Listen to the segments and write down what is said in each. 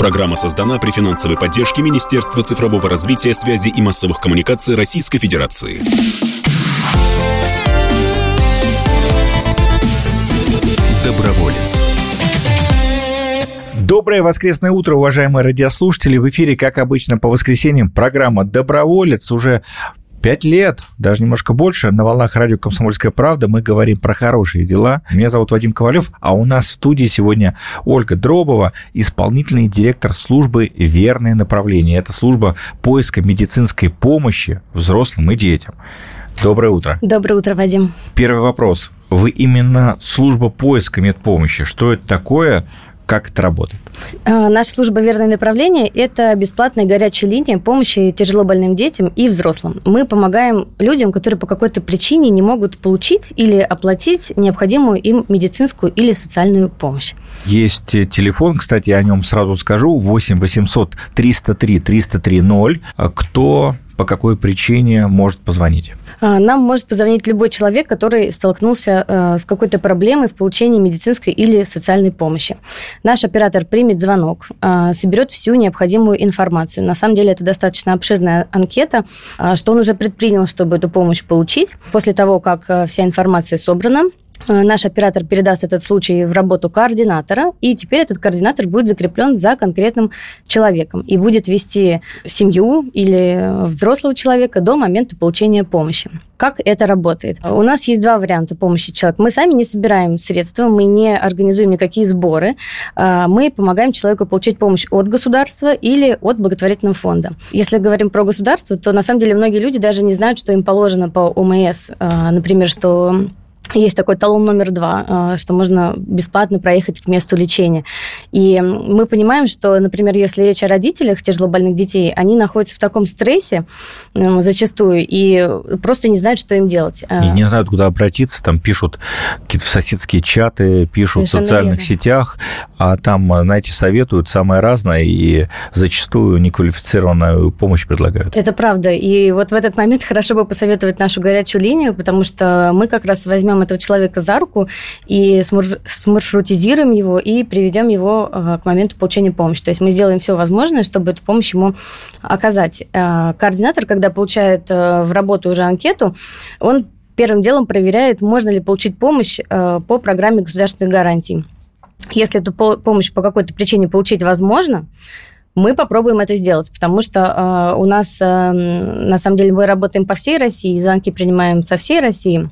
Программа создана при финансовой поддержке Министерства цифрового развития, связи и массовых коммуникаций Российской Федерации. Доброволец. Доброе воскресное утро, уважаемые радиослушатели. В эфире, как обычно, по воскресеньям программа «Доброволец». Уже Пять лет, даже немножко больше, на волнах радио «Комсомольская правда» мы говорим про хорошие дела. Меня зовут Вадим Ковалев, а у нас в студии сегодня Ольга Дробова, исполнительный директор службы «Верное направление». Это служба поиска медицинской помощи взрослым и детям. Доброе утро. Доброе утро, Вадим. Первый вопрос. Вы именно служба поиска медпомощи. Что это такое? Как это работает? А, наша служба «Верное направление» – это бесплатная горячая линия помощи тяжелобольным детям и взрослым. Мы помогаем людям, которые по какой-то причине не могут получить или оплатить необходимую им медицинскую или социальную помощь. Есть телефон, кстати, о нем сразу скажу, 8 800 303 303 0. Кто по какой причине может позвонить? А, нам может позвонить любой человек, который столкнулся э, с какой-то проблемой в получении медицинской или социальной помощи. Наш оператор примет звонок, э, соберет всю необходимую информацию. На самом деле это достаточно обширная анкета, э, что он уже предпринял, чтобы эту помощь получить. После того, как вся информация собрана, Э, наш оператор передаст этот случай в работу координатора, и теперь этот координатор будет закреплен за конкретным человеком и будет вести семью или взрослого человека до момента получения помощи. Как это работает? У нас есть два варианта помощи человеку. Мы сами не собираем средства, мы не организуем никакие сборы. А, мы помогаем человеку получить помощь от государства или от благотворительного фонда. Если говорим про государство, то на самом деле многие люди даже не знают, что им положено по ОМС. Например, что есть такой талон номер два, э, что можно бесплатно проехать к месту лечения. И мы понимаем, что, например, если речь о родителях тяжелобольных детей, они находятся в таком стрессе э, зачастую и просто не знают, что им делать. И не знают, куда обратиться, там пишут какие-то соседские чаты, пишут Совершенно в социальных верно. сетях, а там, знаете, советуют самое разное и зачастую неквалифицированную помощь предлагают. Это правда. И вот в этот момент хорошо бы посоветовать нашу горячую линию, потому что мы как раз возьмем возьмем этого человека за руку и смаршрутизируем его и приведем его э, к моменту получения помощи. То есть мы сделаем все возможное, чтобы эту помощь ему оказать. Э, координатор, когда получает э, в работу уже анкету, он первым делом проверяет, можно ли получить помощь по программе государственных гарантий. Если эту помощь по какой-то причине получить возможно, мы попробуем это сделать, потому что э, у нас, э, на самом деле, мы работаем по всей России, звонки принимаем со всей России.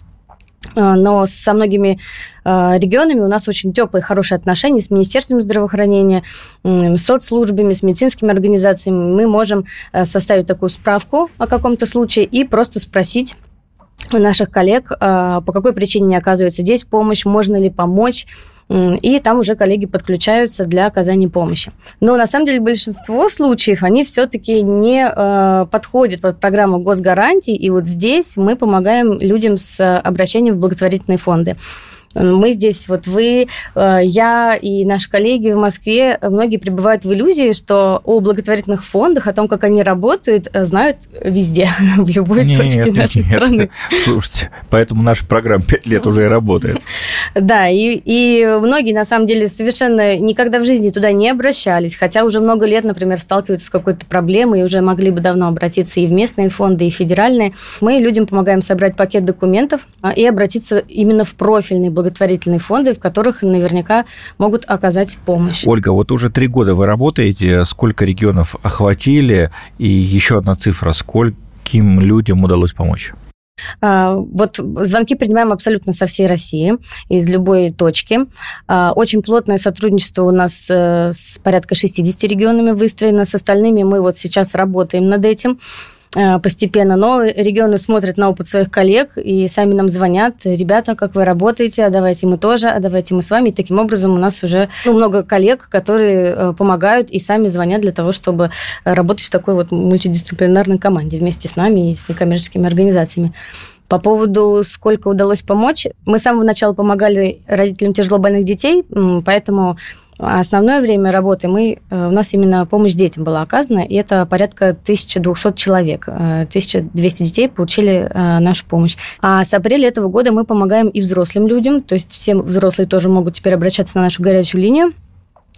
А, но со многими а, регионами у нас очень теплые, хорошие отношения с Министерством здравоохранения, с соцслужбами, с медицинскими организациями. Мы можем э, составить такую справку о каком-то случае и просто спросить наших коллег, а, по какой причине не оказывается здесь помощь, можно ли помочь, и там уже коллеги подключаются для оказания помощи. Но на самом деле большинство случаев, они все-таки не э, подходят под программу госгарантий, и вот здесь мы помогаем людям с обращением в благотворительные фонды. Мы здесь, вот вы, э, я и наши коллеги в Москве, многие пребывают в иллюзии, что о благотворительных фондах, о том, как они работают, э, знают везде, в любой нет, точке нет, нашей нет. страны. Слушайте, поэтому наша программа пять лет уже и работает. Да, и, и многие, на самом деле, совершенно никогда в жизни туда не обращались, хотя уже много лет, например, сталкиваются с какой-то проблемой и уже могли бы давно обратиться и в местные фонды, и в федеральные. Мы людям помогаем собрать пакет документов а, и обратиться именно в профильный благотворительные фонды, в которых наверняка могут оказать помощь. Ольга, вот уже три года вы работаете, сколько регионов охватили, и еще одна цифра, скольким людям удалось помочь? А, вот звонки принимаем абсолютно со всей России, из любой точки. А, очень плотное сотрудничество у нас э, с порядка 60 регионами выстроено. С остальными мы вот сейчас работаем над этим. Э, постепенно, но регионы смотрят на опыт своих коллег и сами нам звонят, ребята, как вы работаете, а давайте мы тоже, а давайте мы с вами. И таким образом у нас уже ну, много коллег, которые э, помогают и сами звонят для того, чтобы работать в такой вот мультидисциплинарной команде вместе с нами и с некоммерческими организациями. По поводу, сколько удалось помочь, мы с самого начала помогали родителям тяжелобольных детей, поэтому Основное время работы мы, э, у нас именно помощь детям была оказана, и это порядка 1200 человек. 1200 э, детей получили э, нашу помощь. А с апреля этого года мы помогаем и взрослым людям, то есть все взрослые тоже могут теперь обращаться на нашу горячую линию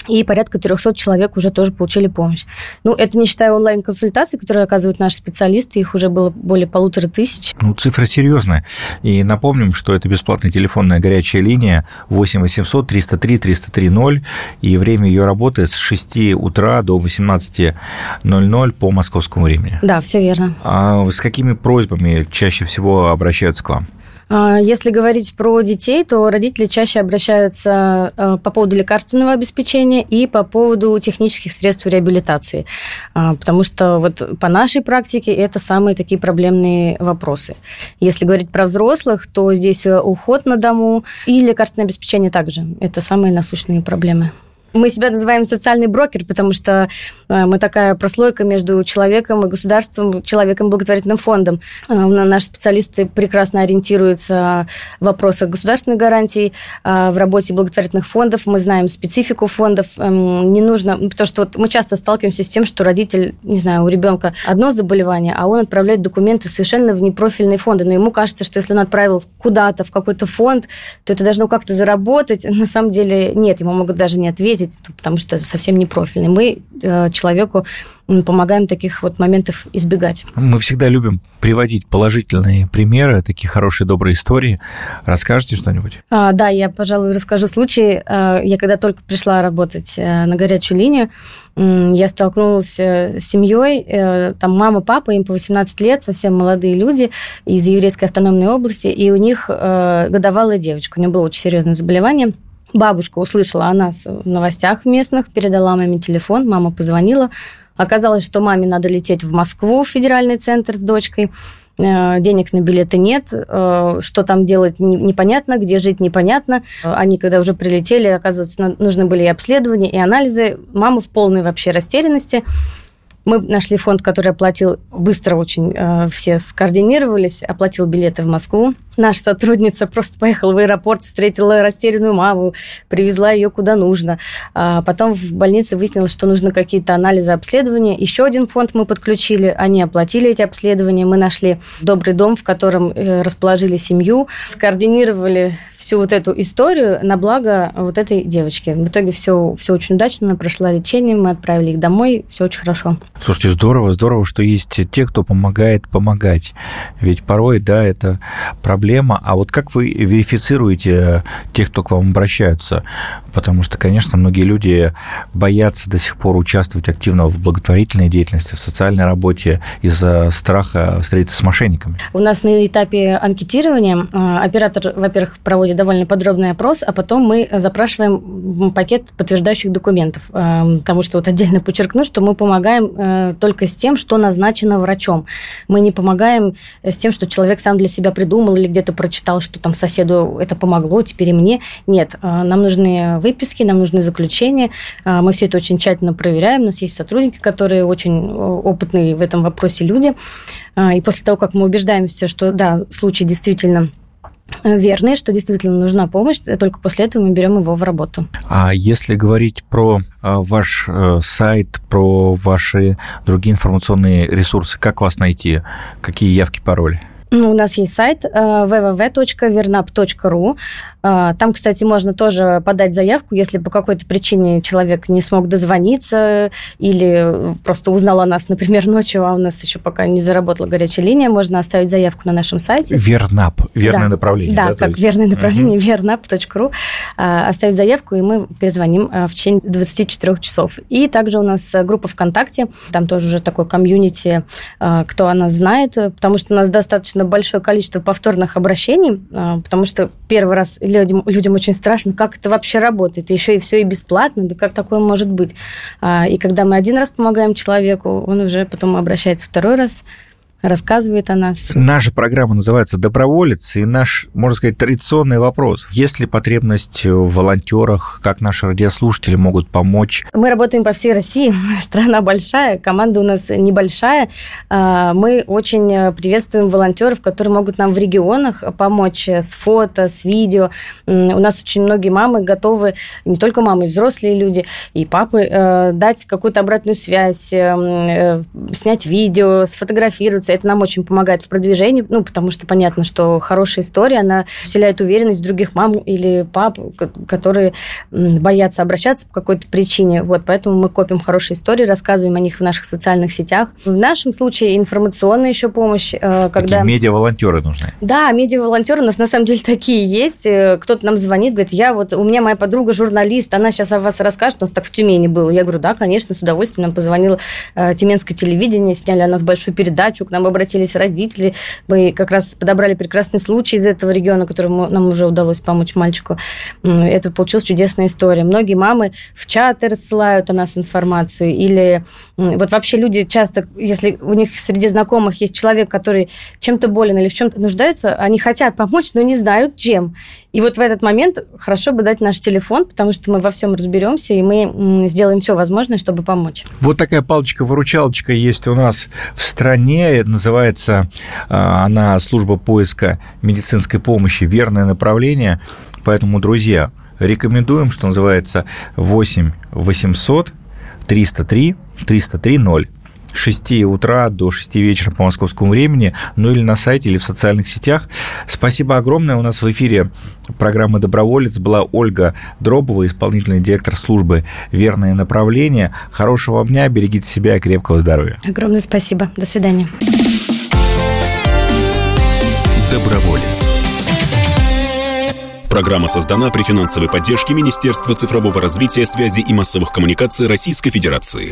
и порядка 300 человек уже тоже получили помощь. Ну, это не считая онлайн-консультаций, которые оказывают наши специалисты, их уже было более полутора тысяч. Ну, цифра серьезная. И напомним, что это бесплатная телефонная горячая линия 8 800 303 303 0, и время ее работы с 6 утра до 18.00 по московскому времени. Да, все верно. А с какими просьбами чаще всего обращаются к вам? А, если говорить про детей, то родители чаще обращаются э, по поводу лекарственного обеспечения и по поводу технических средств реабилитации, а, потому что вот по нашей практике это самые такие проблемные вопросы. Если говорить про взрослых, то здесь э, уход на дому и лекарственное обеспечение также. Это самые насущные проблемы. Мы себя называем социальный брокер, потому что э, мы такая прослойка между человеком и государством, человеком и благотворительным фондом. Э, наши специалисты прекрасно ориентируются в вопросах государственных гарантий, э, в работе благотворительных фондов. Мы знаем специфику фондов. Эм, не нужно, потому что вот мы часто сталкиваемся с тем, что родитель, не знаю, у ребенка одно заболевание, а он отправляет документы совершенно в непрофильные фонды. Но ему кажется, что если он отправил куда-то, в какой-то фонд, то это должно как-то заработать. На самом деле нет, ему могут даже не ответить ездить, потому что это совсем не профильный. Мы э, человеку помогаем таких вот моментов избегать. Мы всегда любим приводить положительные примеры, такие хорошие, добрые истории. Расскажете что-нибудь? А, да, я, пожалуй, расскажу случай. А, я когда только пришла работать э, на горячую линию, я столкнулась э, с семьей, э, там мама, папа, им по 18 лет, совсем молодые люди из еврейской автономной области, и у них годовалая девочка, у нее было очень серьезное заболевание – Бабушка услышала о нас в новостях местных, передала маме телефон, мама позвонила. Оказалось, что маме надо лететь в Москву, в федеральный центр с дочкой. Э, денег на билеты нет, э, что там делать непонятно, где жить непонятно. Они, когда уже прилетели, оказывается, нужны были и обследования, и анализы. Мама в полной вообще растерянности. Мы нашли фонд, который оплатил быстро очень, э, все скоординировались, оплатил билеты в Москву. Наша сотрудница просто поехала в аэропорт, встретила растерянную маму, привезла ее куда нужно. А потом в больнице выяснилось, что нужны какие-то анализы, обследования. Еще один фонд мы подключили, они оплатили эти обследования. Мы нашли добрый дом, в котором э, расположили семью, скоординировали всю вот эту историю на благо вот этой девочки. В итоге все, все очень удачно, прошла лечение, мы отправили их домой, все очень хорошо. Слушайте, здорово, здорово, что есть те, кто помогает помогать. Ведь порой, да, это проблема. А вот как вы верифицируете тех, кто к вам обращаются? Потому что, конечно, многие люди боятся до сих пор участвовать активно в благотворительной деятельности, в социальной работе из-за страха встретиться с мошенниками. У нас на этапе анкетирования а, оператор, во-первых, проводит довольно подробный опрос, а потом мы запрашиваем пакет подтверждающих документов. А, потому что вот отдельно подчеркну, что мы помогаем Э, только с тем, что назначено врачом. Мы не помогаем с тем, что человек сам для себя придумал или где-то прочитал, что там соседу это помогло, теперь и мне. Нет, э, нам нужны выписки, нам нужны заключения. Э, мы все это очень тщательно проверяем. У нас есть сотрудники, которые очень опытные в этом вопросе люди. И после того, как мы убеждаемся, что да, случай действительно верные, что действительно нужна помощь, только после этого мы берем его в работу. А если говорить про а, ваш э, сайт, про ваши другие информационные ресурсы, как вас найти? Какие явки, пароли? Ну, у нас есть сайт www.vernap.ru. А, там, кстати, можно тоже подать заявку, если по какой-то причине человек не смог дозвониться или просто узнал о нас, например, ночью, а у нас еще пока не заработала горячая линия, можно оставить заявку на нашем сайте. Вернап, верное да. направление. Да, да как есть... верное направление, uh-huh. vernap.ru. А, оставить заявку, и мы перезвоним в течение 24 часов. И также у нас группа ВКонтакте, там тоже уже такое комьюнити, кто о нас знает, потому что у нас достаточно большое количество повторных обращений, потому что первый раз людям, людям очень страшно, как это вообще работает, и еще и все и бесплатно, да как такое может быть? А, и когда мы один раз помогаем человеку, он уже потом обращается второй раз, рассказывает о нас. Наша программа называется «Доброволец», и наш, можно сказать, традиционный вопрос. Есть ли потребность в волонтерах? Как наши радиослушатели могут помочь? Мы работаем по всей России. Страна большая, команда у нас небольшая. А, мы очень приветствуем волонтеров, которые могут нам в регионах помочь с фото, с видео. У нас очень многие мамы готовы, не только мамы, взрослые люди, и папы, э, дать какую-то обратную связь, э, снять видео, сфотографироваться, делимся. Это нам очень помогает в продвижении, ну, потому что понятно, что хорошая история, она вселяет уверенность в других мам или пап, которые боятся обращаться по какой-то причине. Вот, поэтому мы копим хорошие истории, рассказываем о них в наших социальных сетях. В нашем случае информационная еще помощь, э, когда... Такие медиа-волонтеры нужны. Да, медиа-волонтеры у нас на самом деле такие есть. Э, кто-то нам звонит, говорит, я вот, у меня моя подруга журналист, она сейчас о вас расскажет, у нас так в Тюмени было. Я говорю, да, конечно, с удовольствием. Нам позвонил э, Тюменское телевидение, сняли о нас большую передачу, к нам обратились родители. Мы как раз подобрали прекрасный случай из этого региона, которому нам уже удалось помочь мальчику. Это получилась чудесная история. Многие мамы в чаты рассылают о нас информацию. Или вот вообще люди часто, если у них среди знакомых есть человек, который чем-то болен или в чем-то нуждается, они хотят помочь, но не знают чем. И вот в этот момент хорошо бы дать наш телефон, потому что мы во всем разберемся, и мы сделаем все возможное, чтобы помочь. Вот такая палочка-выручалочка есть у нас в стране. Называется а, она служба поиска медицинской помощи «Верное направление». Поэтому, друзья, рекомендуем, что называется, 8 800 303 303 0. 6 утра до 6 вечера по московскому времени, ну или на сайте, или в социальных сетях. Спасибо огромное. У нас в эфире программы «Доброволец» была Ольга Дробова, исполнительный директор службы «Верное направление». Хорошего вам дня, берегите себя и крепкого здоровья. Огромное спасибо. До свидания. Доброволец. Программа создана при финансовой поддержке Министерства цифрового развития, связи и массовых коммуникаций Российской Федерации.